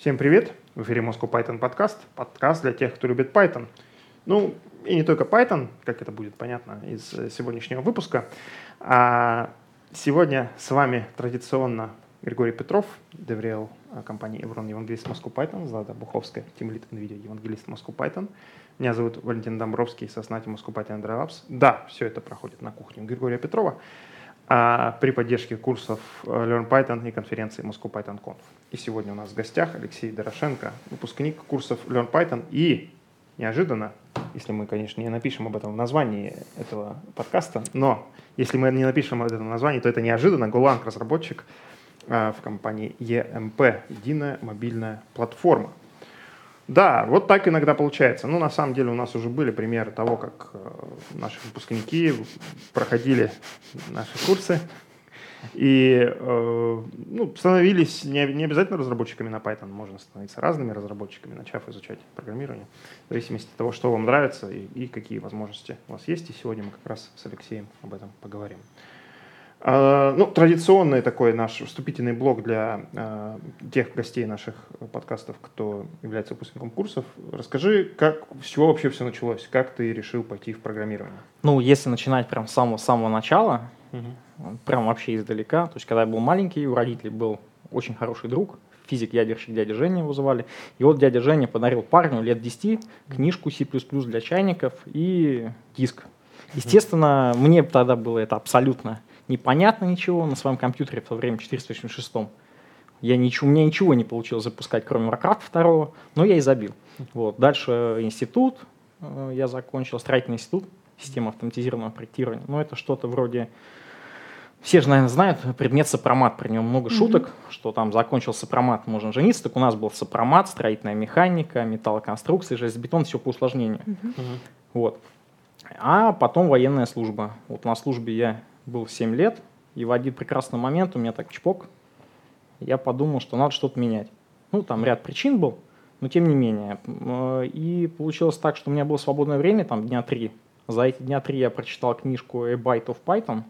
Всем привет! В эфире Moscow Python подкаст. Подкаст для тех, кто любит Python. Ну, и не только Python, как это будет понятно из э, сегодняшнего выпуска. А сегодня с вами традиционно Григорий Петров, деврел компании Evron Евангелист Moscow Python, Злата Буховская, тимлит NVIDIA Евангелист Moscow Python. Меня зовут Валентин Домбровский, сооснователь Moscow Python Labs. Да, все это проходит на кухне Григория Петрова а при поддержке курсов э, Learn Python и конференции Moscow Python Conf. И сегодня у нас в гостях Алексей Дорошенко, выпускник курсов Learn Python и неожиданно, если мы, конечно, не напишем об этом в названии этого подкаста, но если мы не напишем об этом в названии, то это неожиданно Golang разработчик э, в компании EMP, единая мобильная платформа. Да, вот так иногда получается. Ну, на самом деле у нас уже были примеры того, как э, наши выпускники проходили наши курсы и э, ну, становились не, не обязательно разработчиками на Python, можно становиться разными разработчиками, начав изучать программирование, в зависимости от того, что вам нравится и, и какие возможности у вас есть. И сегодня мы как раз с Алексеем об этом поговорим. А, ну, традиционный такой наш вступительный блок для э, тех гостей наших подкастов, кто является выпускником курсов. Расскажи, как, с чего вообще все началось? Как ты решил пойти в программирование? Ну, если начинать прям с самого, самого начала, угу. прям вообще издалека, то есть когда я был маленький, у родителей был очень хороший друг, физик-ядерщик дядя Женя его звали. И вот дядя Женя подарил парню лет 10 книжку C++ для чайников и диск. Естественно, мне тогда было это абсолютно непонятно ничего на своем компьютере в то время, 486 я ничего, у меня ничего не получилось запускать, кроме Warcraft 2, но я и забил. Вот. Дальше институт э, я закончил, строительный институт, система автоматизированного проектирования. Но это что-то вроде... Все же, наверное, знают предмет сопромат, при нем много mm-hmm. шуток, что там закончил сопромат, можно жениться. Так у нас был сопромат, строительная механика, металлоконструкции, железобетон, все по усложнению. Mm-hmm. Вот. А потом военная служба. Вот на службе я был 7 лет, и в один прекрасный момент у меня так чпок, я подумал, что надо что-то менять. Ну, там ряд причин был, но тем не менее. Э, и получилось так, что у меня было свободное время, там дня три. За эти дня три я прочитал книжку A Byte of Python.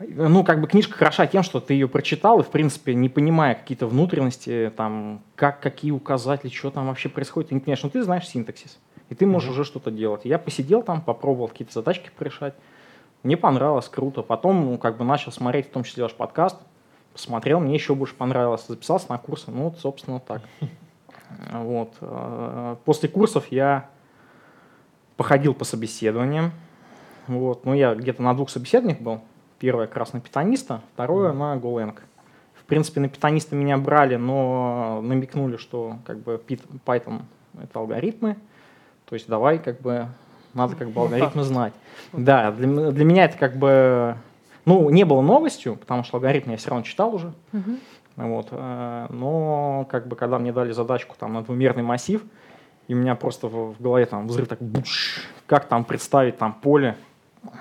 Ну, как бы книжка хороша тем, что ты ее прочитал и, в принципе, не понимая какие-то внутренности, там, как, какие указатели, что там вообще происходит, ты не понимаешь, но ты знаешь синтаксис, и ты можешь mm-hmm. уже что-то делать. Я посидел там, попробовал какие-то задачки порешать, мне понравилось, круто. Потом, ну, как бы начал смотреть, в том числе ваш подкаст, посмотрел, мне еще больше понравилось, записался на курсы, ну, вот, собственно, так. Вот. Э, после курсов я походил по собеседованиям, вот, ну, я где-то на двух собеседованиях был. Первое как раз на питаниста, второе на Golang. В принципе, на питаниста меня брали, но намекнули, что как бы Python — это алгоритмы, то есть давай как бы надо как бы алгоритмы знать. Да, для, для меня это как бы, ну, не было новостью, потому что алгоритм я все равно читал уже. Вот, э, но как бы когда мне дали задачку там на двумерный массив, и у меня просто в, в голове там взрыв так буш, как там представить там поле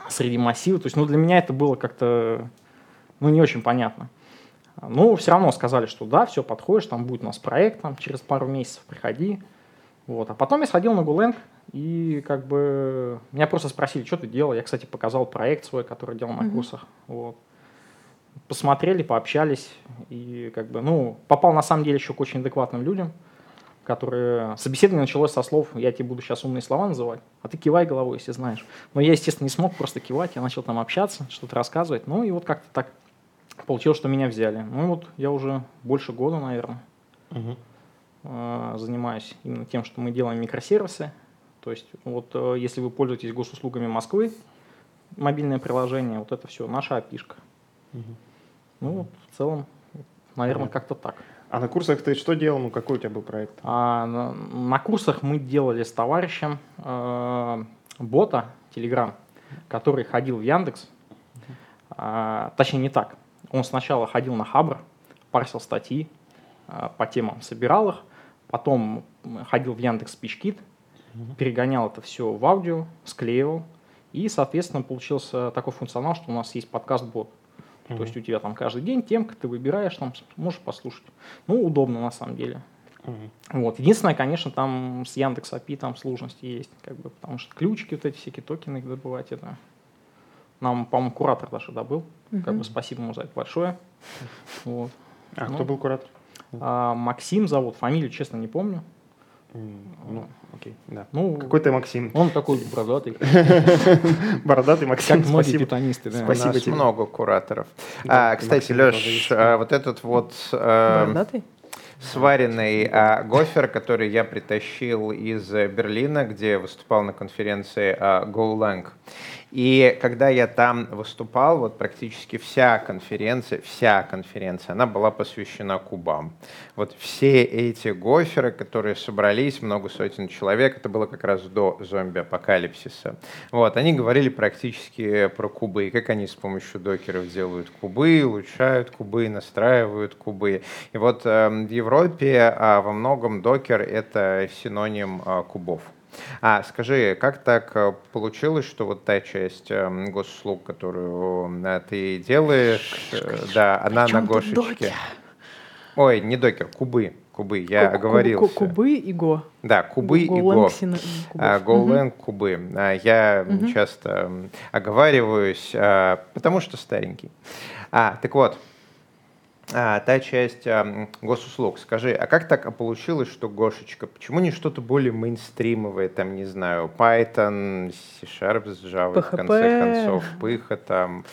среди массива, то есть ну для меня это было как-то ну не очень понятно. Ну все равно сказали, что да, все подходишь, там будет у нас проект там через пару месяцев, приходи. Вот. А потом я сходил на Гуленг, и как бы меня просто спросили, что ты делал. Я, кстати, показал проект свой, который делал на mm-hmm. курсах. Вот. Посмотрели, пообщались. И как бы, ну, попал на самом деле еще к очень адекватным людям, которые... Собеседование началось со слов, я тебе буду сейчас умные слова называть, а ты кивай головой, если знаешь. Но я, естественно, не смог просто кивать, я начал там общаться, что-то рассказывать. Ну и вот как-то так получилось, что меня взяли. Ну и вот я уже больше года, наверное, угу. занимаюсь именно тем, что мы делаем микросервисы, то есть вот э, если вы пользуетесь госуслугами Москвы, мобильное приложение, вот это все наша опишка. Угу. Ну, в целом, наверное, как-то так. А на курсах ты что делал? Ну, какой у тебя был проект? А, на, на курсах мы делали с товарищем э, бота Telegram, который ходил в Яндекс. А, точнее, не так. Он сначала ходил на Хабр, парсил статьи а, по темам, собирал их, потом ходил в Яндекс Спичкит, угу. перегонял это все в аудио, склеивал, и, соответственно, получился такой функционал, что у нас есть подкаст-бот. Угу. То есть у тебя там каждый день темка, ты выбираешь, там можешь послушать. Ну, удобно на самом деле. Угу. Вот. Единственное, конечно, там с Яндекс API там сложности есть, как бы, потому что ключики, вот эти всякие токены добывать, это нам, по-моему, куратор даже добыл. Угу. Как бы спасибо ему за это большое. Вот. А ну, кто был куратор? А, Максим зовут, фамилию, честно, не помню. Ну, окей, да. Ну, Какой-то Максим. он такой бородатый, Бородатый Максим, как многие спасибо. питонисты. да. У Спасибо нас тебе. много кураторов. Да, А, кстати, Максим Леш, есть. вот этот вот э, Бородатый? сваренный а, гофер, который я притащил из э, Берлина, где выступал на конференции а, GoLang. И когда я там выступал, вот практически вся конференция, вся конференция, она была посвящена кубам. Вот все эти гоферы, которые собрались, много сотен человек, это было как раз до зомби-апокалипсиса. Вот, они говорили практически про кубы, и как они с помощью докеров делают кубы, улучшают кубы, настраивают кубы. И вот э, в Европе а, во многом докер это синоним а, кубов. А скажи, как так э, получилось, что вот та часть э, госуслуг, которую э, ты делаешь, э, да, она на Гошечке? Ой, не докер, кубы, кубы, я ку- Кубы и Го. Да, кубы и го. Сина- кубов. А, кубы. А, Я часто оговариваюсь, а, потому что старенький. А, так вот, а, та часть а, госуслуг. Скажи, а как так получилось, что Гошечка? Почему не что-то более мейнстримовое, там, не знаю, Python, C-Sharp с Java, в конце PHP. концов, Пыха там.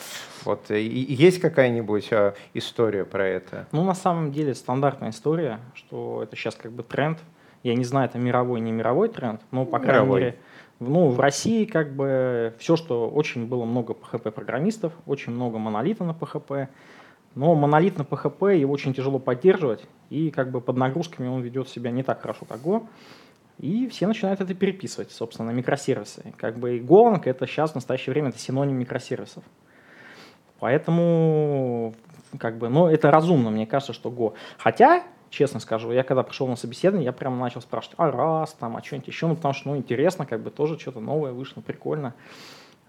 Вот, и- и есть какая-нибудь а, история про это? Ну, на самом деле, стандартная история, что это сейчас как бы тренд. Я не знаю, это мировой, не мировой тренд, но, по крайней Мировой. мере, ну, в России как бы все, что очень было много PHP-программистов, очень много монолита на PHP, но монолит на PHP его очень тяжело поддерживать, и как бы под нагрузками он ведет себя не так хорошо, как Go, и все начинают это переписывать, собственно, на микросервисы. Как бы и Golang это сейчас в настоящее время это синоним микросервисов. Поэтому, как бы, ну, это разумно, мне кажется, что Go. Хотя, честно скажу, я когда пришел на собеседование, я прямо начал спрашивать, а раз там, а что-нибудь еще, ну, потому что, ну, интересно, как бы, тоже что-то новое вышло, прикольно.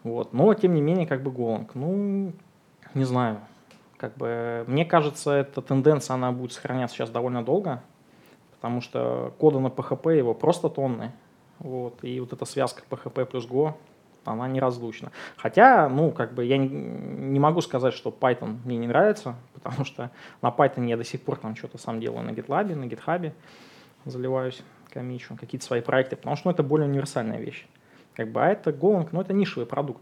Вот, но, тем не менее, как бы, Golang, ну, не знаю, как бы, мне кажется, эта тенденция, она будет сохраняться сейчас довольно долго, потому что кода на PHP его просто тонны, вот, и вот эта связка PHP плюс Go, она неразлучна. Хотя, ну, как бы я не, могу сказать, что Python мне не нравится, потому что на Python я до сих пор там что-то сам делаю на GitLab, на GitHub, заливаюсь, комичу, какие-то свои проекты, потому что ну, это более универсальная вещь. Как бы, а это Golang, ну, это нишевый продукт.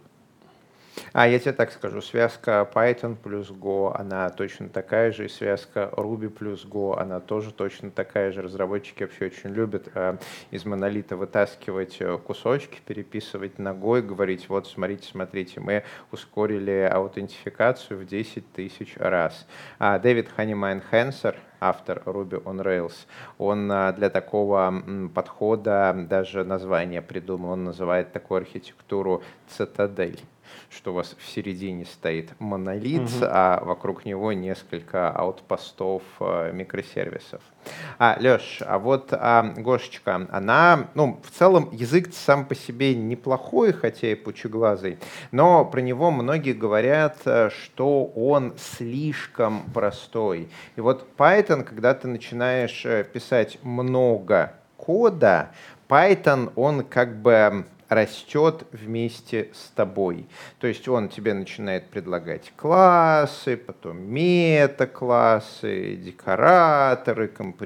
А я тебе так скажу, связка Python плюс Go, она точно такая же, и связка Ruby плюс Go, она тоже точно такая же. Разработчики вообще очень любят э, из монолита вытаскивать э, кусочки, переписывать на Go, говорить, вот смотрите, смотрите, мы ускорили аутентификацию в 10 тысяч раз. А Дэвид Хайнемайер Ханссон, автор Ruby on Rails, он а, для такого подхода даже название придумал, он называет такую архитектуру цитадель что у вас в середине стоит монолит, Мгм. а вокруг него несколько outpost ов э, микросервисов. А, Леш, а вот а, Гошечка, она, ну, в целом язык сам по себе неплохой, хотя и пучеглазый, но про него многие говорят, э, что он слишком простой. И вот Python, когда ты начинаешь э, писать много кода, Python, он как бы растет вместе с тобой. То есть он тебе начинает предлагать классы, потом мета-классы, декораторы, async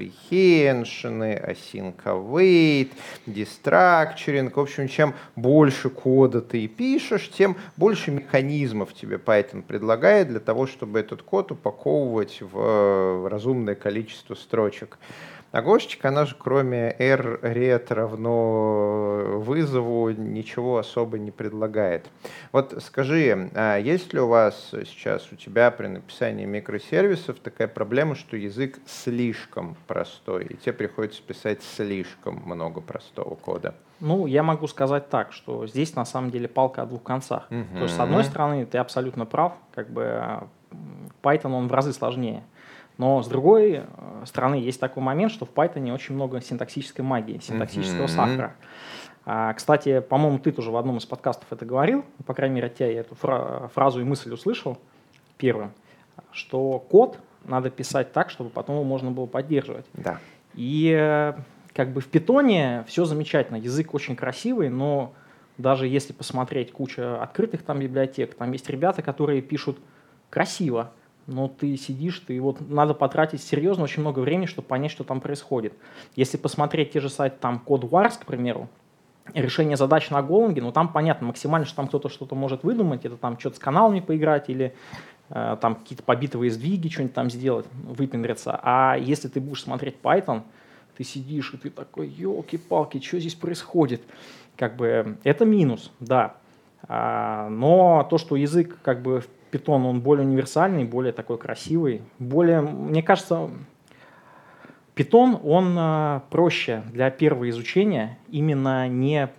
await, destructuring. В общем, чем больше кода ты пишешь, тем больше механизмов тебе Python предлагает для того, чтобы этот код упаковывать в разумное количество строчек. А Гошечка, она же кроме r ret равно вызову ничего особо не предлагает. Вот скажи, а есть ли у вас сейчас, у тебя при написании микросервисов такая проблема, что язык слишком простой, и тебе приходится писать слишком много простого кода? Ну, я могу сказать так, что здесь на самом деле палка о двух концах. То есть, с одной стороны, ты абсолютно прав, как бы м, Python, он в разы сложнее. Но с другой э, стороны, есть такой момент, что в Python очень много синтаксической магии, синтаксического Мгм. сахара. А, кстати, по-моему, ты тоже в одном из подкастов это говорил, по крайней мере, от тебя я эту фра- фразу и мысль услышал первым, что код надо писать так, чтобы потом его можно было поддерживать. Да. И э, как бы в питоне все замечательно, язык очень красивый, но даже если посмотреть куча открытых там библиотек, там есть ребята, которые пишут красиво, но ты сидишь, ты вот надо потратить серьезно очень много времени, чтобы понять, что там происходит. Если посмотреть те же сайты, там, Code Wars, к примеру, решение задач на Голанге, ну там понятно максимально, что там кто-то что-то может выдумать, это там что-то с каналами поиграть или э, там какие-то побитовые сдвиги, что-нибудь там сделать, выпендриться. А если ты будешь смотреть Python, ты сидишь и ты такой, елки-палки, что здесь происходит? Как бы это минус, да. А, но то, что язык как бы Python, он более универсальный, более такой красивый, более, мне кажется, Python, он а, проще для первого изучения именно не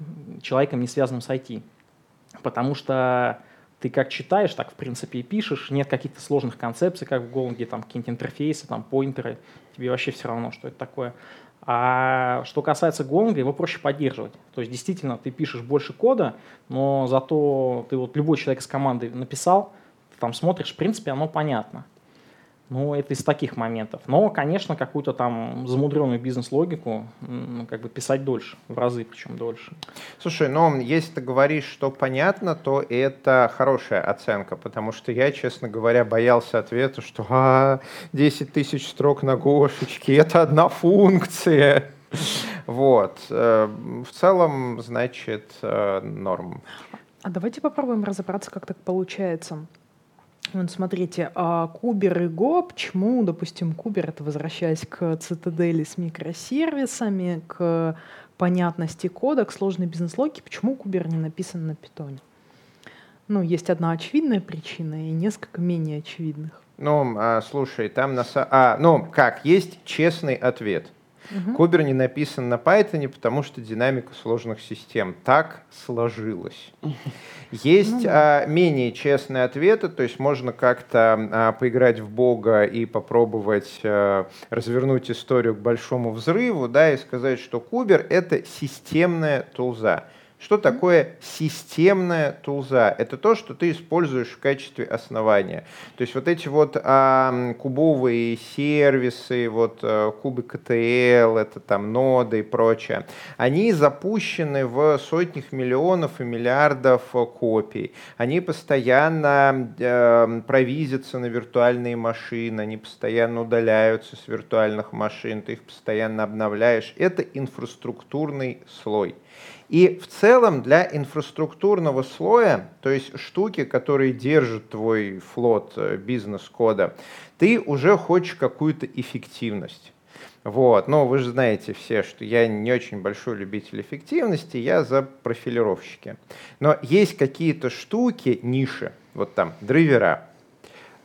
человеком, не связанным с IT. Потому что ты как читаешь, так в принципе и пишешь, нет каких-то сложных концепций, как в Голанге, там какие-нибудь интерфейсы, там поинтеры, тебе вообще все равно, что это такое. А что касается Гонга, его проще поддерживать. То есть действительно ты пишешь больше кода, но зато ты вот любой человек из команды написал, там смотришь, в принципе, оно понятно. Ну, это из таких моментов. Но, конечно, какую-то там замудренную бизнес-логику как бы писать дольше, в разы причем дольше. Слушай, но если ты говоришь, что понятно, то это хорошая оценка, потому что я, честно говоря, боялся ответа, что а, 10 тысяч строк на гошечке, это одна функция. Вот. Э, в целом, значит, э, норм. А давайте попробуем разобраться, как так получается. Вот смотрите, а Кубер и Go, почему, допустим, Кубер, это возвращаясь к цитадели с микросервисами, к понятности кода, к сложной бизнес-логике, почему Кубер не написан на питоне? Ну, есть одна очевидная причина и несколько менее очевидных. Ну, а, слушай, там на... А, ну, как, есть честный ответ – Угу. Кубер не написан на Python, потому что динамика сложных систем так сложилась. Есть ну, да. а, менее честные ответы, то есть можно как-то а, поиграть в Бога и попробовать а, развернуть историю к большому взрыву, да, и сказать, что Кубер это системная тулза. Что такое системная тулза? Это то, что ты используешь в качестве основания. То есть вот эти вот а, кубовые сервисы, вот а, кубы КТЛ, это там ноды и прочее, они запущены в сотнях миллионов и миллиардов копий. Они постоянно э, провизятся на виртуальные машины, они постоянно удаляются с виртуальных машин, ты их постоянно обновляешь. Это инфраструктурный слой. И в целом для инфраструктурного слоя, то есть штуки, которые держат твой флот э, бизнес-кода, ты уже хочешь какую-то эффективность. Вот. Но вы же знаете все, что я не очень большой любитель эффективности, я за профилировщики. Но есть какие-то штуки, ниши, вот там драйвера,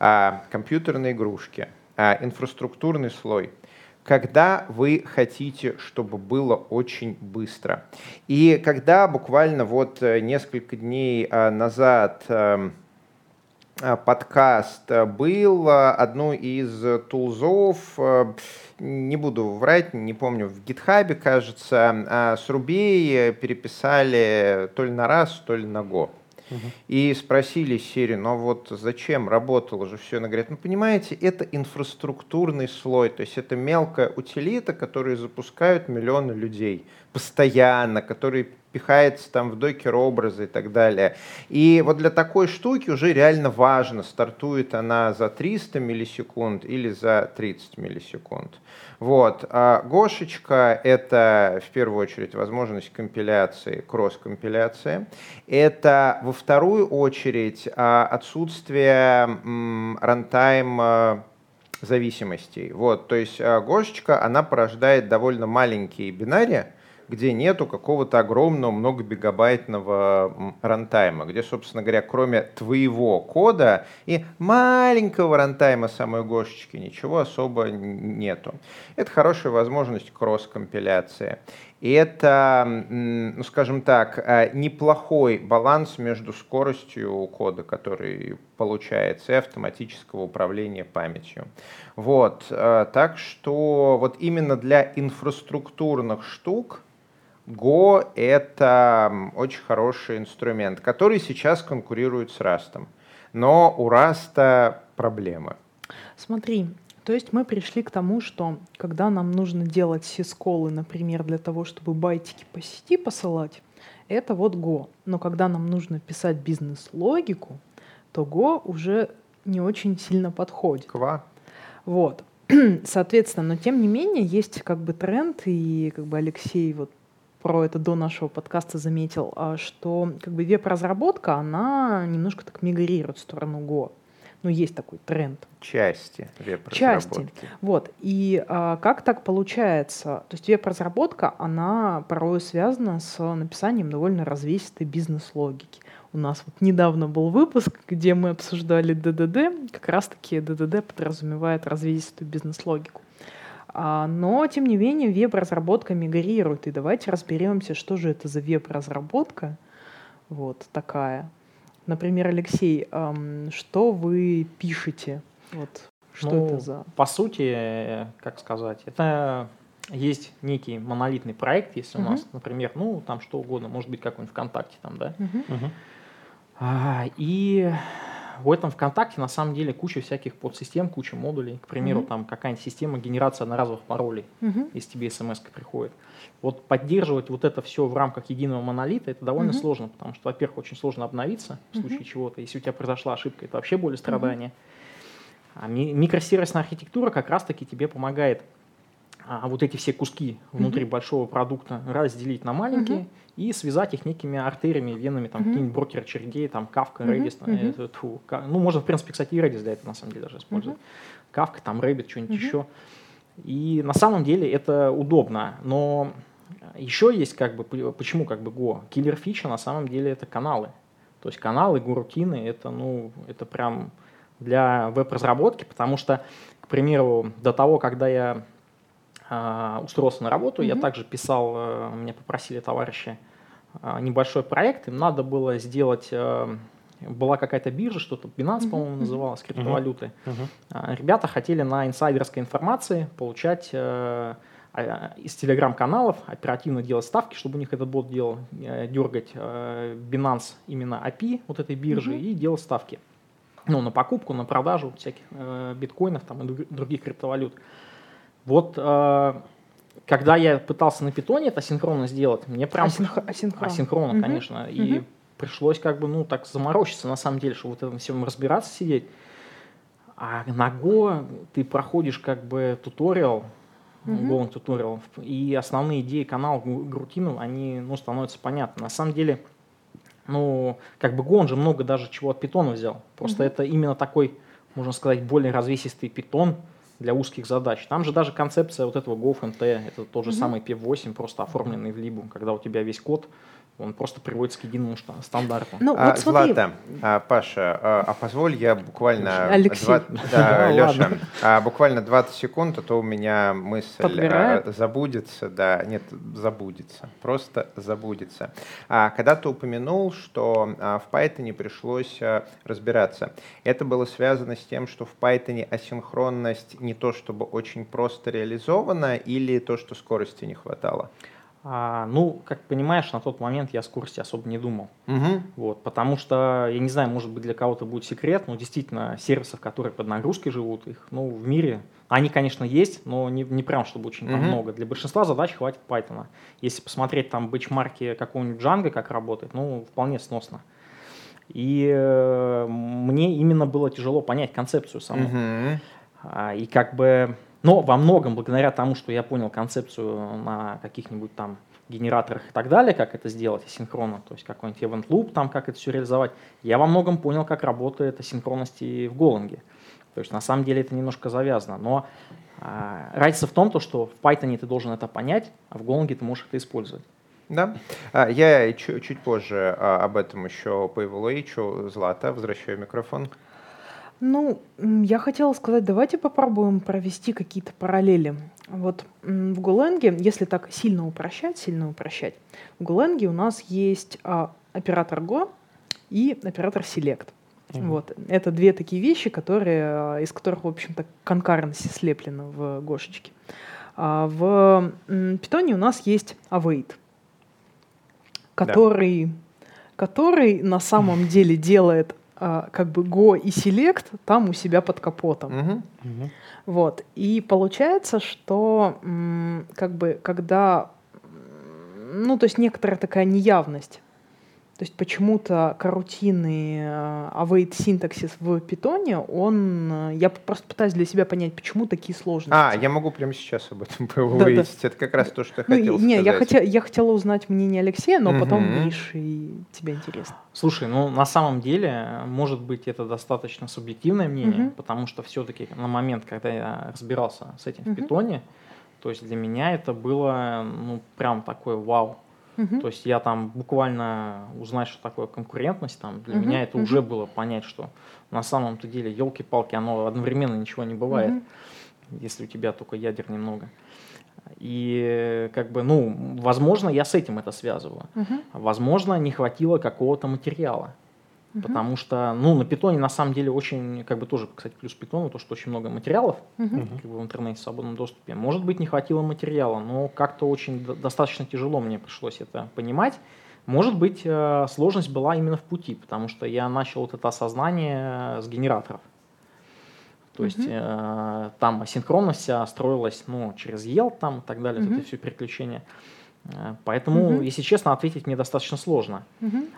а, компьютерные игрушки, а, инфраструктурный слой – когда вы хотите, чтобы было очень быстро. И когда буквально вот э, несколько дней э, назад эм, э, подкаст был, одну из тулзов, не буду врать, не помню, в гитхабе, кажется, с Рубей переписали то ли на раз, то ли на го. И спросили серию, ну вот зачем работало же все? Она говорит, ну понимаете, это инфраструктурный слой, то есть это мелкая утилита, которую запускают миллионы людей постоянно, который пихается там в докер образы и так далее. И вот для такой штуки уже реально важно, стартует она за 300 миллисекунд или за 30 миллисекунд. Вот. А Гошечка — это в первую очередь возможность компиляции, кросс-компиляции. Это во вторую очередь а, отсутствие рантайм зависимостей. Вот, то есть а, Гошечка, она порождает довольно маленькие бинарии, где нету какого-то огромного многобегабайтного рантайма, где, собственно говоря, кроме твоего кода и маленького рантайма самой Гошечки ничего особо нету. Это хорошая возможность кросс-компиляции. И это, ну, скажем так, э, неплохой баланс между скоростью кода, который получается, и автоматического управления памятью. Вот. Э, так что вот именно для инфраструктурных штук Go — это очень хороший инструмент, который сейчас конкурирует с Rust. Но у Rust проблемы. Смотри, то есть мы пришли к тому, что когда нам нужно делать сисколы, например, для того, чтобы байтики по сети посылать, это вот Go. Но когда нам нужно писать бизнес-логику, то Go уже не очень сильно подходит. Ква. Вот. Соответственно, но тем не менее есть как бы тренд, и как бы Алексей вот про это до нашего подкаста заметил, а, что как бы веб-разработка, она немножко так мигрирует в сторону Go. Ну, есть такой тренд. Части веб-разработки. Части. Вот. И а, как так получается? То есть веб-разработка, она порой связана с написанием довольно развесистой бизнес-логики. У нас вот недавно был выпуск, где мы обсуждали ДДД. Как раз-таки ДДД подразумевает развесистую бизнес-логику. А, но, тем не менее, веб-разработка мигрирует. И давайте разберемся, что же это за веб-разработка вот такая. Например, Алексей, что вы пишете? Вот, что Ну, это за... По сути, э, как сказать, это есть некий монолитный проект, если Мгм. у нас, например, ну, там что угодно, может быть, какой-нибудь ВКонтакте там, да. Мгм. Мгм. А, и в этом ВКонтакте на самом деле куча всяких подсистем, куча модулей. К примеру, Мгм. там какая-нибудь система генерации одноразовых паролей, Мгм. если тебе смс приходит. Вот поддерживать вот это все в рамках единого монолита, это довольно Мгм. сложно, потому что, во-первых, очень сложно обновиться в случае Мгм. чего-то. Если у тебя произошла ошибка, это вообще более страдания. А ми- микросервисная архитектура как раз-таки тебе помогает а, вот эти все куски внутри Мгм. большого продукта разделить на маленькие Мгм. и связать их некими артериями, венами, там, Мгм. какие-нибудь брокеры очередей, там, Мгм. Redis, Мгм. э, тьфу, ну, можно, в принципе, кстати, и Redis для этого, на самом деле, даже использовать. Kafka, там, Rabbit, что-нибудь Мгм. еще. И на самом деле это удобно, но еще есть как бы, почему как бы Go? Киллер фича на самом деле это каналы. То есть каналы, горутины, это, ну, это прям для веб-разработки, потому что, к примеру, до того, когда я а, устроился на работу, я Мгм. также писал, э, меня попросили товарищи а, небольшой проект, им надо было сделать, э, была какая-то биржа, что-то Binance, Мгм, по-моему, называлась, криптовалюты. Мгм. А, Ребята хотели на инсайдерской информации получать э, а, из телеграм-каналов, оперативно делать ставки, чтобы у них этот бот делал, э, дергать э, Binance именно API вот этой биржи Мгм. и делать ставки. Ну, на покупку, на продажу всяких э, биткоинов там, и друг- других криптовалют. Вот э, когда я пытался на питоне это синхронно сделать, мне прям Асинх- асинхронно. асинхронно, Мгм. конечно. И Мгм. пришлось как бы, ну, так заморочиться, на самом деле, чтобы вот этом всем разбираться, сидеть. А на Go ты проходишь как бы туториал, Мгм. Go туториал, и основные идеи канала Гру- Грутину, они, ну, становятся понятны. На самом деле, ну, как бы Go, он же много даже чего от питона взял. Просто Мгм. это именно такой, можно сказать, более развесистый питон для узких задач. Там же даже концепция вот этого GoFNT, это тот же Мгм. самый P8, просто оформленный в либу, когда у тебя весь код, он просто приводится к единому стандарту. Ну, А, вот смотри. Злата, а, Паша, а, а позволь я буквально... Алексей. два- да, Да, Леша, а, буквально 20 секунд, а то у меня мысль Подбирает? а, забудется, да, нет, забудется, просто забудется. А, когда ты упомянул, что а, в Python пришлось а, разбираться, это было связано с тем, что в Python асинхронность не то чтобы очень просто реализована или то, что скорости не хватало? А, ну, как понимаешь, на тот момент я о скорости особо не думал. Мгм. Вот, потому что, я не знаю, может быть, для кого-то будет секрет, но действительно сервисов, которые под нагрузкой живут, их ну, в мире, они, конечно, есть, но не, не прям, чтобы очень там Мгм. много. Для большинства задач хватит Python. Если посмотреть там бэчмарки какого-нибудь Django, как работает, ну, вполне сносно. И э, мне именно было тяжело понять концепцию саму. Мгм. А, И как бы, но во многом благодаря тому, что я понял концепцию на каких-нибудь там генераторах и так далее, как это сделать асинхронно, то есть какой-нибудь event loop, там как это все реализовать, я во многом понял, как работает асинхронность и в Голанге. То есть на самом деле это немножко завязано, но а, разница в том, то, что в Python ты должен это понять, а в Голанге ты можешь это использовать. Да. А, Я чу- чуть позже а, об этом еще поэволуичу. Злата, возвращаю микрофон. Ну, я хотела сказать, давайте попробуем провести какие-то параллели. Вот в Голенге, если так сильно упрощать, сильно упрощать, в Голенге у нас есть а, оператор Go и оператор Select. Мгм. Вот. Это две такие вещи, которые, а, из которых, в общем-то, конкуренция слеплена в Гошечке. А в Питоне у нас есть await, который, который на самом деле делает а, как бы Go и Select там у себя под капотом. Мгм. Вот. И получается, что как бы когда ну, то есть некоторая такая неявность То есть почему-то карутинный э, await синтаксис в питоне, он... э, Я просто пытаюсь для себя понять, почему такие сложности. А, я могу прямо сейчас об этом выяснить. Это как раз то, что я Ну, хотел не, я, сказать. хотя, я хотела узнать мнение Алексея, но потом Мгм. Миш и тебе интересно. Слушай, ну на самом деле, может быть, это достаточно субъективное мнение, потому что все-таки на момент, когда я разбирался с этим в питоне, то есть для меня это было, ну, прям такой вау. Мгм. То есть я там буквально узнать, что такое конкурентность, там для Мгм, меня это мгм. уже было понять, что на самом-то деле, елки-палки, оно одновременно ничего не бывает, Мгм. если у тебя только ядер немного. И как бы, ну, возможно, я с этим это связываю. Мгм. Возможно, не хватило какого-то материала. Мгм. Потому что, ну, на питоне на самом деле очень, как бы тоже, кстати, плюс питону, то, что очень много материалов Мгм. как бы в интернете в свободном доступе. Может быть, не хватило материала, но как-то очень достаточно тяжело мне пришлось это понимать. Может быть, э, сложность была именно в пути, потому что я начал вот это осознание э, с генераторов. То есть Мгм. э, там асинхронность вся строилась ну, через ел там и так далее, вот Мгм. это все переключение. Э, Поэтому, Мгм. если честно, ответить мне достаточно сложно. Мгм.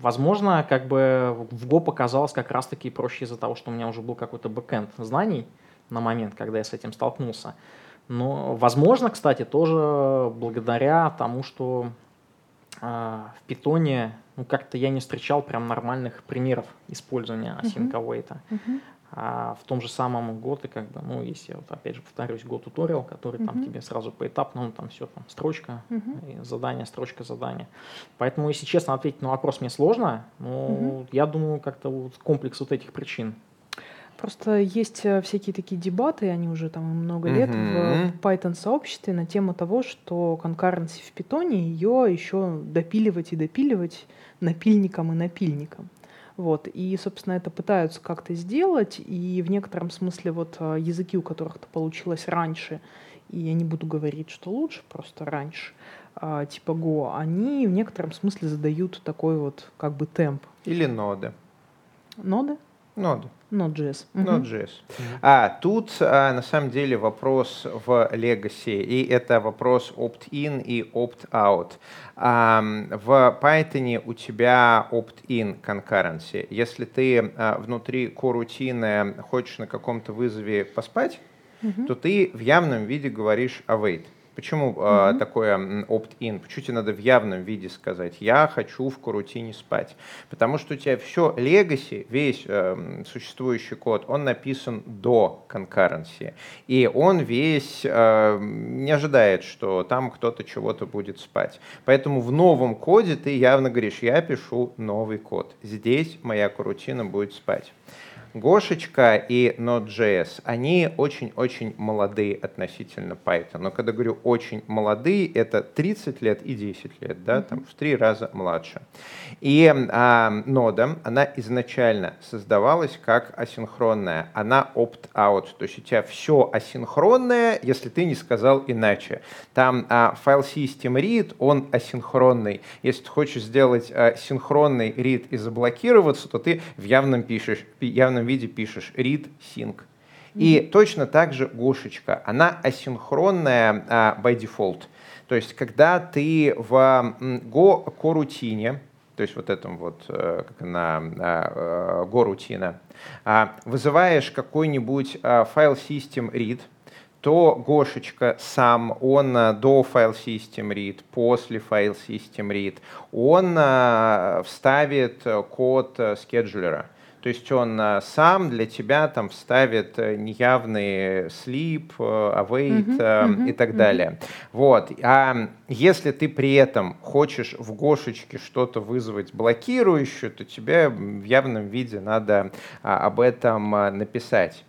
Возможно, как бы в Go показалось как раз-таки проще из-за того, что у меня уже был какой-то бэкэнд знаний на момент, когда я с этим столкнулся. Но, возможно, кстати, тоже благодаря тому, что а, в питоне ну, как-то я не встречал прям нормальных примеров использования async await. Мгм. А в том же самом готы, как бы, ну, если вот опять же повторюсь, Go туториал, который там Мгм. тебе сразу поэтапно, ну, там все там строчка, и задание, строчка, задание. Поэтому, если честно, ответить на вопрос мне сложно, но Мгм. я думаю, как-то вот комплекс вот этих причин. Просто есть э, всякие такие дебаты, они уже там много лет Мгм. в Python-сообществе на тему того, что конкуренции в питоне ее еще допиливать и допиливать напильником и напильником. Вот. И, собственно, это пытаются как-то сделать, и в некотором смысле вот э, языки, у которых это получилось раньше, и я не буду говорить, что лучше, просто раньше, а, типа Go, они в некотором смысле задают такой вот как бы темп. Или ноды. Ноды? Ноды. Node.js. Мгм. Node.js. А, тут а, на самом деле вопрос в Legacy, и это вопрос opt-in и opt-out. А, в Python у тебя opt-in concurrency. Если ты а, внутри корутины хочешь на каком-то вызове поспать, Мгм. то ты в явном виде говоришь await. Почему а, такое м, opt-in? Почему тебе надо в явном виде сказать «я хочу в корутине спать»? Потому что у тебя все legacy, весь эм, существующий код, он написан до concurrency. И он весь эм, не ожидает, что там кто-то чего-то будет спать. Поэтому в новом коде ты явно говоришь «я пишу новый код». Здесь моя корутина будет спать. Гошечка и Node.js, они очень-очень молодые относительно Python. Но когда говорю очень молодые, это 30 лет и 10 лет, да, там в три раза младше. И а, нода, она изначально создавалась как асинхронная, она opt-out, то есть у тебя все асинхронное, если ты не сказал иначе. Там а, файл system read, он асинхронный. Если ты хочешь сделать а, синхронный read и заблокироваться, то ты в явном, пишешь, пи- явном виде пишешь read sync. И точно так же Гошечка, она асинхронная а, by default. То есть, когда ты в Go корутине, то есть вот этом вот, э, как она, а, э, Go рутина, а, вызываешь какой-нибудь а, файл system read, то Гошечка сам, он до файл system read, после файл system read, он вставит код э, скеджулера. То есть он а, сам для тебя там вставит э, неявный sleep, э, await Мгм, э, и так мгм. далее. Вот. А если ты при этом хочешь в Гошечке что-то вызвать блокирующее, то тебе в явном виде надо а, об этом написать.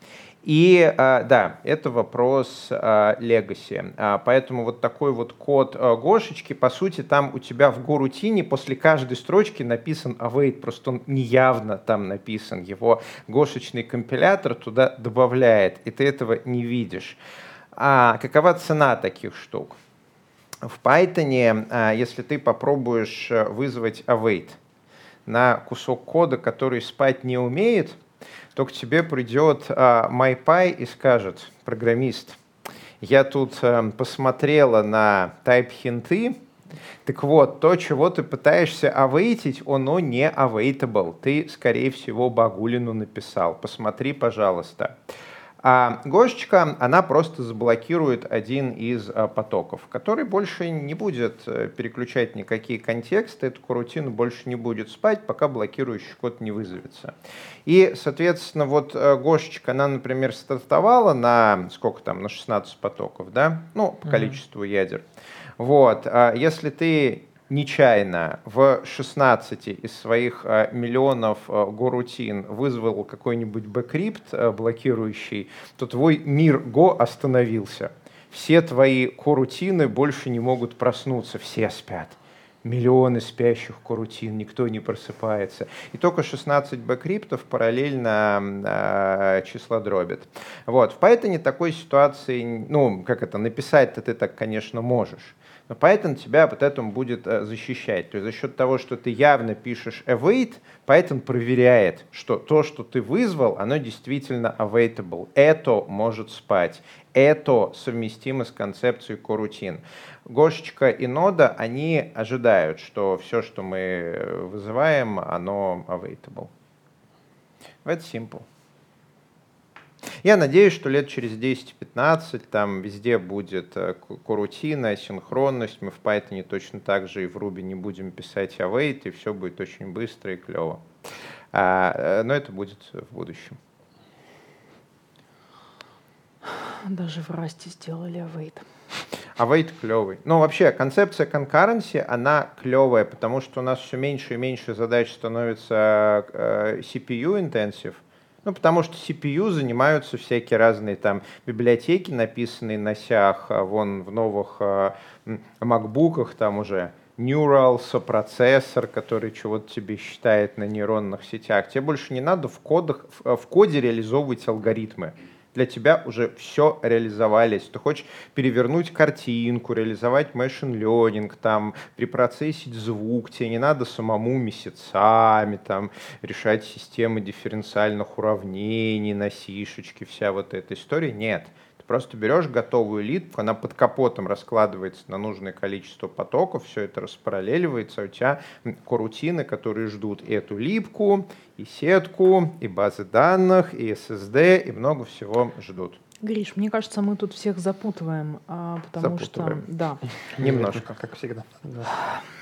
И а, да, это вопрос а, legacy. А, Поэтому вот такой вот код Гошечки, по сути, там у тебя в горутине после каждой строчки написан await, просто он неявно там написан. Его гошечный компилятор туда добавляет, и ты этого не видишь. А какова цена таких штук? В Python, если ты попробуешь вызвать await на кусок кода, который спать не умеет, то к тебе придет а, MyPy и скажет, программист, я тут а, посмотрела на type хинты Так вот, то, чего ты пытаешься авейтить, оно не awaitable. Ты, скорее всего, Багулину написал. Посмотри, пожалуйста. А Гошечка, она просто заблокирует один из а, потоков, который больше не будет э, переключать никакие контексты, эту корутину больше не будет спать, пока блокирующий код не вызовется. И, соответственно, вот э, Гошечка, она, например, стартовала на сколько там, на 16 потоков, да, ну, по количеству mm-hmm. ядер. Вот, а если ты нечаянно в 16 из своих э, миллионов э, горутин вызвал какой-нибудь bcrypt э, блокирующий, то твой мир Go остановился. Все твои корутины больше не могут проснуться, все спят. Миллионы спящих корутин, никто не просыпается. И только 16 bcrypt ов параллельно э, число дробит. Вот. В Python такой ситуации, ну, как это, написать-то ты так, конечно, можешь. Но Python тебя вот этому будет э, защищать. То есть за счет того, что ты явно пишешь await, Python проверяет, что то, что ты вызвал, оно действительно awaitable. Это может спать. Это совместимо с концепцией корутин. Гошечка и нода, они ожидают, что все, что мы э, вызываем, оно awaitable. Это simple. Я надеюсь, что лет через 10-15 там везде будет э, корутина, синхронность. Мы в Python точно так же и в Ruby не будем писать await, и все будет очень быстро и клево. А, э, но это будет в будущем. Даже в Расте сделали await. Await клевый. Ну, вообще, концепция concurrency, она клевая, потому что у нас все меньше и меньше задач становится э, CPU-intensive, ну, потому что CPU занимаются всякие разные там библиотеки, написанные на сях, а вон в новых э, макбуках там уже Neural, сопроцессор, который чего-то тебе считает на нейронных сетях. Тебе больше не надо в, кодах, в, в коде реализовывать алгоритмы для тебя уже все реализовались. Ты хочешь перевернуть картинку, реализовать машин learning, там, припроцессить звук, тебе не надо самому месяцами там, решать системы дифференциальных уравнений на сишечке, вся вот эта история. Нет. Просто берешь готовую липку, она под капотом раскладывается на нужное количество потоков, все это распараллеливается, а у тебя корутины, которые ждут эту липку, и сетку, и базы данных, и SSD, и много всего ждут. Гриш, мне кажется, мы тут всех запутываем, а, потому запутываем. что... Да. Немножко. Как всегда.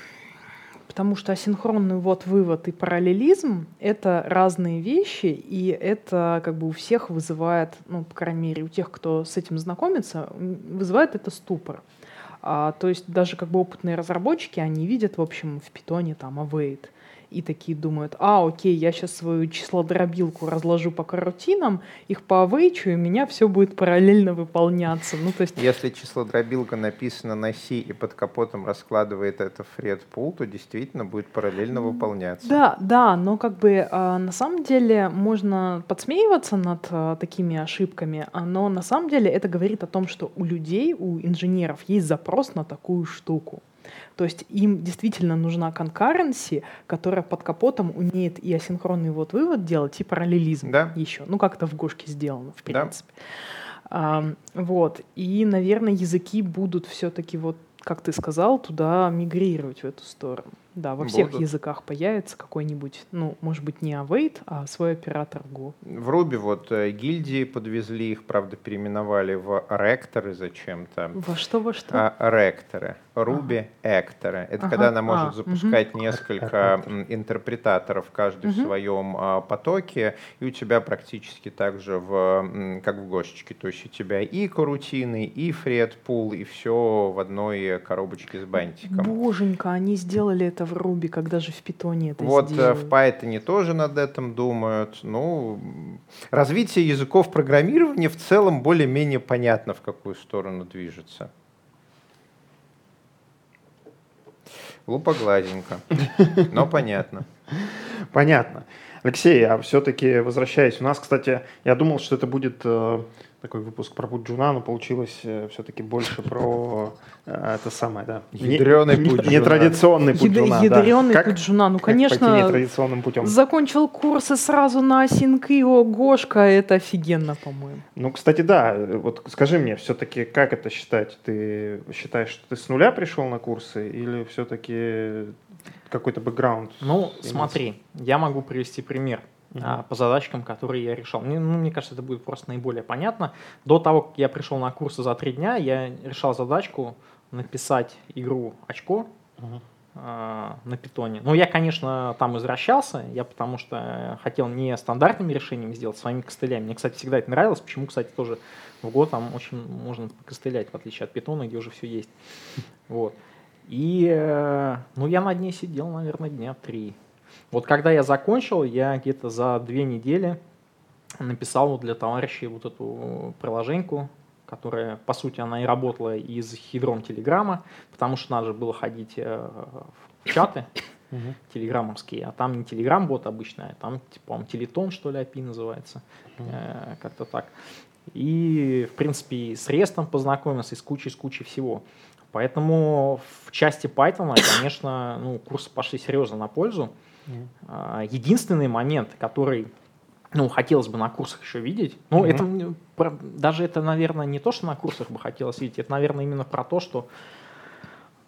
Потому что асинхронный ввод-вывод и параллелизм — это разные вещи, и это как бы у всех вызывает, ну, по крайней мере, у тех, кто с этим знакомится, вызывает это ступор. А, то есть даже как бы опытные разработчики, они видят, в общем, в питоне там await и такие думают, а, окей, я сейчас свою числодробилку разложу по карутинам, их поавейчу, и у меня все будет параллельно выполняться. Ну, то есть... Если числодробилка написана на C и под капотом раскладывает это в Fred Pool, то действительно будет параллельно выполняться. Да, да, но как бы а, на самом деле можно подсмеиваться над а, такими ошибками, а, но на самом деле это говорит о том, что у людей, у инженеров есть запрос на такую штуку. То есть им действительно нужна конкуренция, которая под капотом умеет и асинхронный вот вывод делать, и параллелизм да. еще. Ну, как это в Гошке сделано, в принципе. Да. А, вот. И, наверное, языки будут все-таки вот как ты сказал, туда мигрировать в эту сторону. Да, во всех Будут. языках появится какой-нибудь, ну, может быть, не await, а свой оператор Go. В Ruby вот э, гильдии подвезли их, правда, переименовали в ректоры зачем-то. Во что, во что? А, ректоры. Ruby ага. экторы. Это ага. когда она может а, запускать угу. несколько интерпретаторов, каждый угу. в своем а, потоке, и у тебя практически так же, в, как в Гошечке. То есть у тебя и корутины, и фредпул, и все в одной коробочке с бантиком. Боженька, они сделали это в Ruby, когда же в питоне это Вот сделали? в Python тоже над этим думают. Ну, развитие языков программирования в целом более-менее понятно, в какую сторону движется. Лупоглазенько, но понятно. Понятно. Алексей, а все-таки возвращаясь, у нас, кстати, я думал, что это будет э, такой выпуск про путь Джуна, но получилось э, все-таки больше про э, это самое, да. Ядреный Не- не- Нетрадиционный путь Яд- Джуна, да. Ядреный Как- путь Джуна. Ну, как конечно, нетрадиционным путем. закончил курсы сразу на asyncio, Гошка, это офигенно, по-моему. Ну, кстати, да. Вот скажи мне, все-таки как это считать? Ты считаешь, что ты с нуля пришел на курсы или все-таки какой-то бэкграунд? Ну, имеется? смотри, я могу привести пример а, по задачкам, которые я решал. Мне, ну, мне кажется, это будет просто наиболее понятно. До того, как я пришел на курсы за три дня, я решал задачку написать игру очко а, на питоне. Ну, я, конечно, там извращался, я потому что хотел не стандартными решениями сделать, своими костылями. Мне, кстати, всегда это нравилось, почему, кстати, тоже в год там очень можно покостылять, в отличие от питона, где уже все есть. Вот. И, э, ну, я на дне сидел, наверное, дня три. Вот когда я закончил, я где-то за две недели написал для товарищей вот эту приложеньку, которая, по сути, она и работала из хидром Телеграма, потому что надо же было ходить э, в чаты телеграммовские, а там не телеграм-бот обычный, а там, типа, телетон, что ли, API называется, Э, как-то так. И, в принципе, и с рестом познакомился, и с кучей, с кучей всего. Поэтому в части Python, конечно, ну, курсы пошли серьезно на пользу. А, Единственный момент, который ну, хотелось бы на курсах еще видеть, ну, Мгм. это даже это, наверное, не то, что на курсах бы хотелось видеть, это, наверное, именно про то, что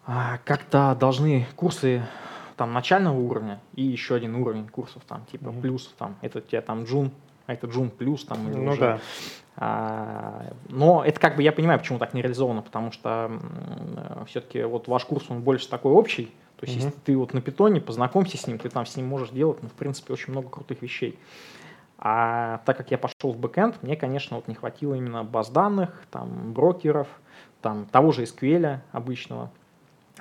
а, как-то должны курсы там начального уровня и еще один уровень курсов там типа Мгм. плюс там это у тебя там джун а это джун плюс там или Ну уже да. а, но это как бы я понимаю, почему так не реализовано, потому что все-таки вот ваш курс, он больше такой общий. То есть, Мгм. если ты вот на питоне, познакомься с ним, ты там с ним можешь делать, ну, в принципе, очень много крутых вещей. А так как я пошел в бэкэнд, мне, конечно, вот не хватило именно баз данных, там, брокеров, там, того же SQL обычного.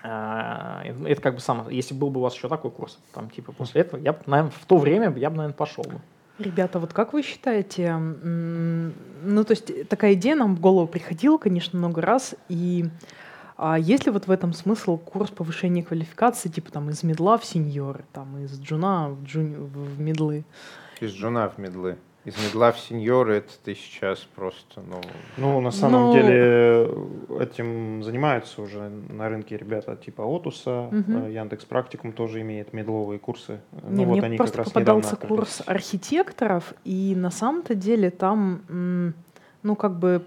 А, Это как бы сам, если был бы у вас еще такой курс, там, типа, после этого, я бы, наверное, в то время я бы, наверное, пошел бы. Ребята, вот как вы считаете, ну, то есть такая идея нам в голову приходила, конечно, много раз, и а есть ли вот в этом смысл курс повышения квалификации, типа там из медла в сеньоры, там из джуна в, джуни- в медлы? Из джуна в медлы. Из медла в сеньоры это ты сейчас просто, ну... Ну, на самом Ну- деле этим занимаются уже на рынке ребята типа Отуса, Мгм. э, Яндекс Практикум тоже имеет медловые курсы. Не, ну, вот мне они просто как раз попадался курс открылись. архитекторов, и на самом-то деле там, ну, как бы,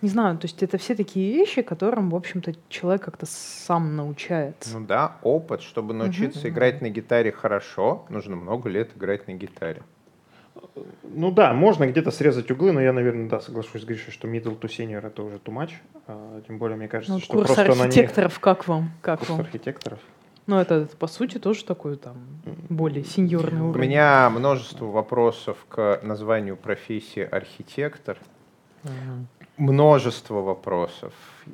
не знаю, то есть это все такие вещи, которым, в общем-то, человек как-то сам научается. Ну да, опыт. Чтобы научиться играть на гитаре хорошо, нужно много лет играть на гитаре. Ну да, можно где-то срезать углы, но я, наверное, да, соглашусь с Гришей, что middle to senior это уже too much. А, Тем более, мне кажется, Ну, что курс просто на них... архитекторов, как вам? Как Курс вам? архитекторов. Ну, это, по сути, тоже такой там более сеньорный У уровень. меня множество вопросов к названию профессии архитектор. Множество вопросов.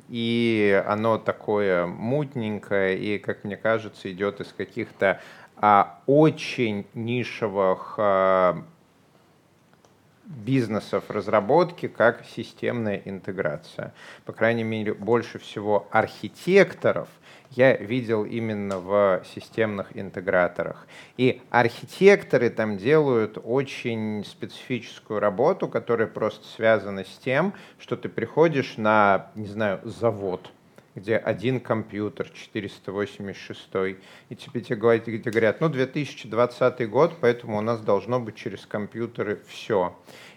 И оно такое мутненькое, и, как мне кажется, идет из каких-то а, очень нишевых а, бизнесов разработки, как системная интеграция. По крайней мере, больше всего архитекторов я видел именно в системных интеграторах. И архитекторы там делают очень специфическую работу, которая просто связана с тем, что ты приходишь на, не знаю, завод, где один компьютер 486, и тебе, тебе говорят, где говорят, ну, 2020 год, поэтому у нас должно быть через компьютеры все.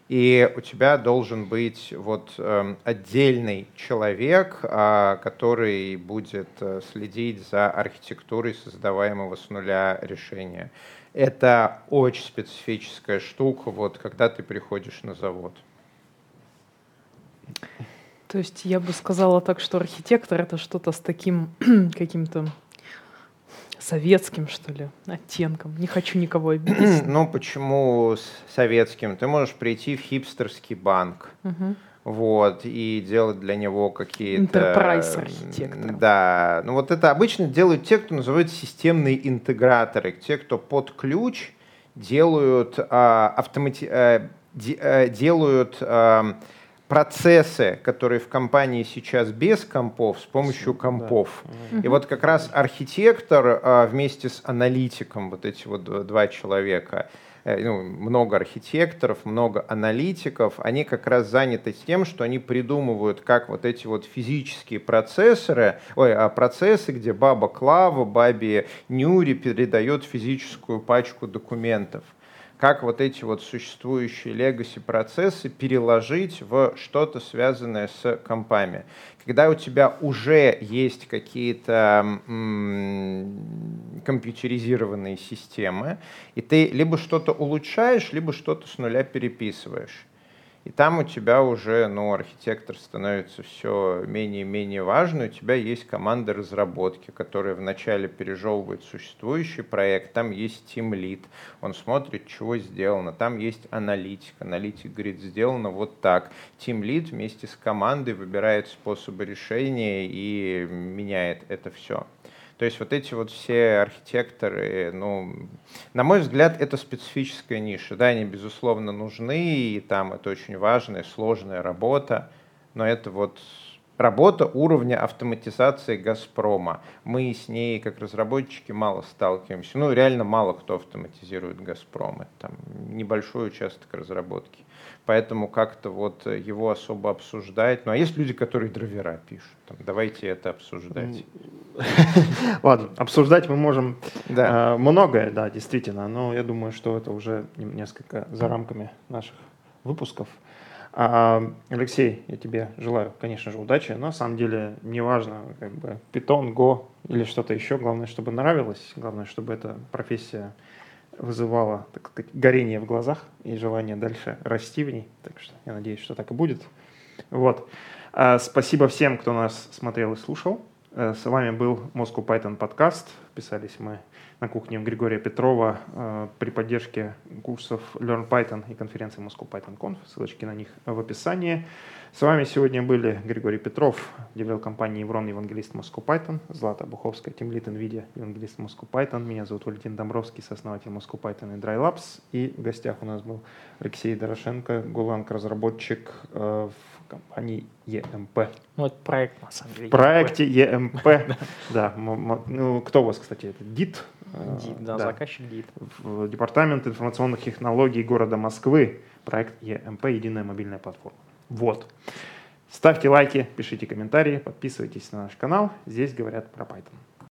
И у тебя должен быть вот эм, отдельный человек, а, который будет э, следить за архитектурой создаваемого с нуля решения. Это очень специфическая штука, вот когда ты приходишь на завод. То есть я бы сказала так, что архитектор это что-то с таким каким-то советским, что ли, оттенком. Не хочу никого обидеть. Ну, почему с советским? Ты можешь прийти в хипстерский банк, вот, и делать для него какие-то... М, архитектор. Да, ну вот это обычно делают те, кто называют системные интеграторы, те, кто под ключ делают, а, автомати... а, де- а, делают а, процессы, которые в компании сейчас без компов, с помощью компов. Да. И вот как раз архитектор а, вместе с аналитиком, вот эти вот два человека, э, ну, много архитекторов, много аналитиков, они как раз заняты тем, что они придумывают, как вот эти вот физические процессоры, ой, а процессы, где баба Клава, бабе Нюри передает физическую пачку документов как вот эти вот существующие legacy процессы переложить в что-то связанное с компами. Когда у тебя уже есть какие-то компьютеризированные системы, и ты либо что-то улучшаешь, либо что-то с нуля переписываешь. И там у тебя уже, ну, архитектор становится все менее и менее важным. У тебя есть команда разработки, которая вначале пережевывает существующий проект. Там есть Team Lead, он смотрит, чего сделано. Там есть аналитик. Аналитик говорит, сделано вот так. Team Lead вместе с командой выбирает способы решения и меняет это все. То есть вот эти вот все архитекторы, ну, на мой взгляд, это специфическая ниша. Да, они, безусловно, нужны, и там это очень важная, сложная работа, но это вот работа уровня автоматизации «Газпрома». Мы с ней, как разработчики, мало сталкиваемся. Ну, реально мало кто автоматизирует «Газпром». Это там небольшой участок разработки поэтому как-то вот его особо обсуждать. Ну а есть люди, которые драйвера пишут. Там, давайте это обсуждать. Ладно, обсуждать мы можем да. э, многое, да, действительно, но я думаю, что это уже несколько за рамками наших выпусков. А, Алексей, я тебе желаю, конечно же, удачи, на самом деле неважно, как бы Python, Go или что-то еще, главное, чтобы нравилось, главное, чтобы эта профессия вызывало так сказать, горение в глазах и желание дальше расти в ней. Так что я надеюсь, что так и будет. Вот. А, спасибо всем, кто нас смотрел и слушал. Э, с вами был Moscow Python подкаст. Писались мы на кухне Григория Петрова э, при поддержке курсов Learn Python и конференции Moscow Python Conf. Ссылочки на них в описании. С вами сегодня были Григорий Петров, девел компании Еврон, евангелист Moscow Python, Злата Буховская, тимлит NVIDIA, евангелист Moscow Python. Меня зовут Валентин Домбровский, сооснователь Moscow Python и DryLabs. И в гостях у нас был Алексей Дорошенко, Гуланг, разработчик э, в компании EMP. Ну, это проект, на самом деле. В проекте EMP. Да. Ну, кто у вас, кстати, это ДИТ? ДИТ, да, заказчик ДИТ. Департамент информационных технологий города Москвы. Проект EMP, единая мобильная платформа. Вот. Ставьте лайки, пишите комментарии, подписывайтесь на наш канал. Здесь говорят про Python.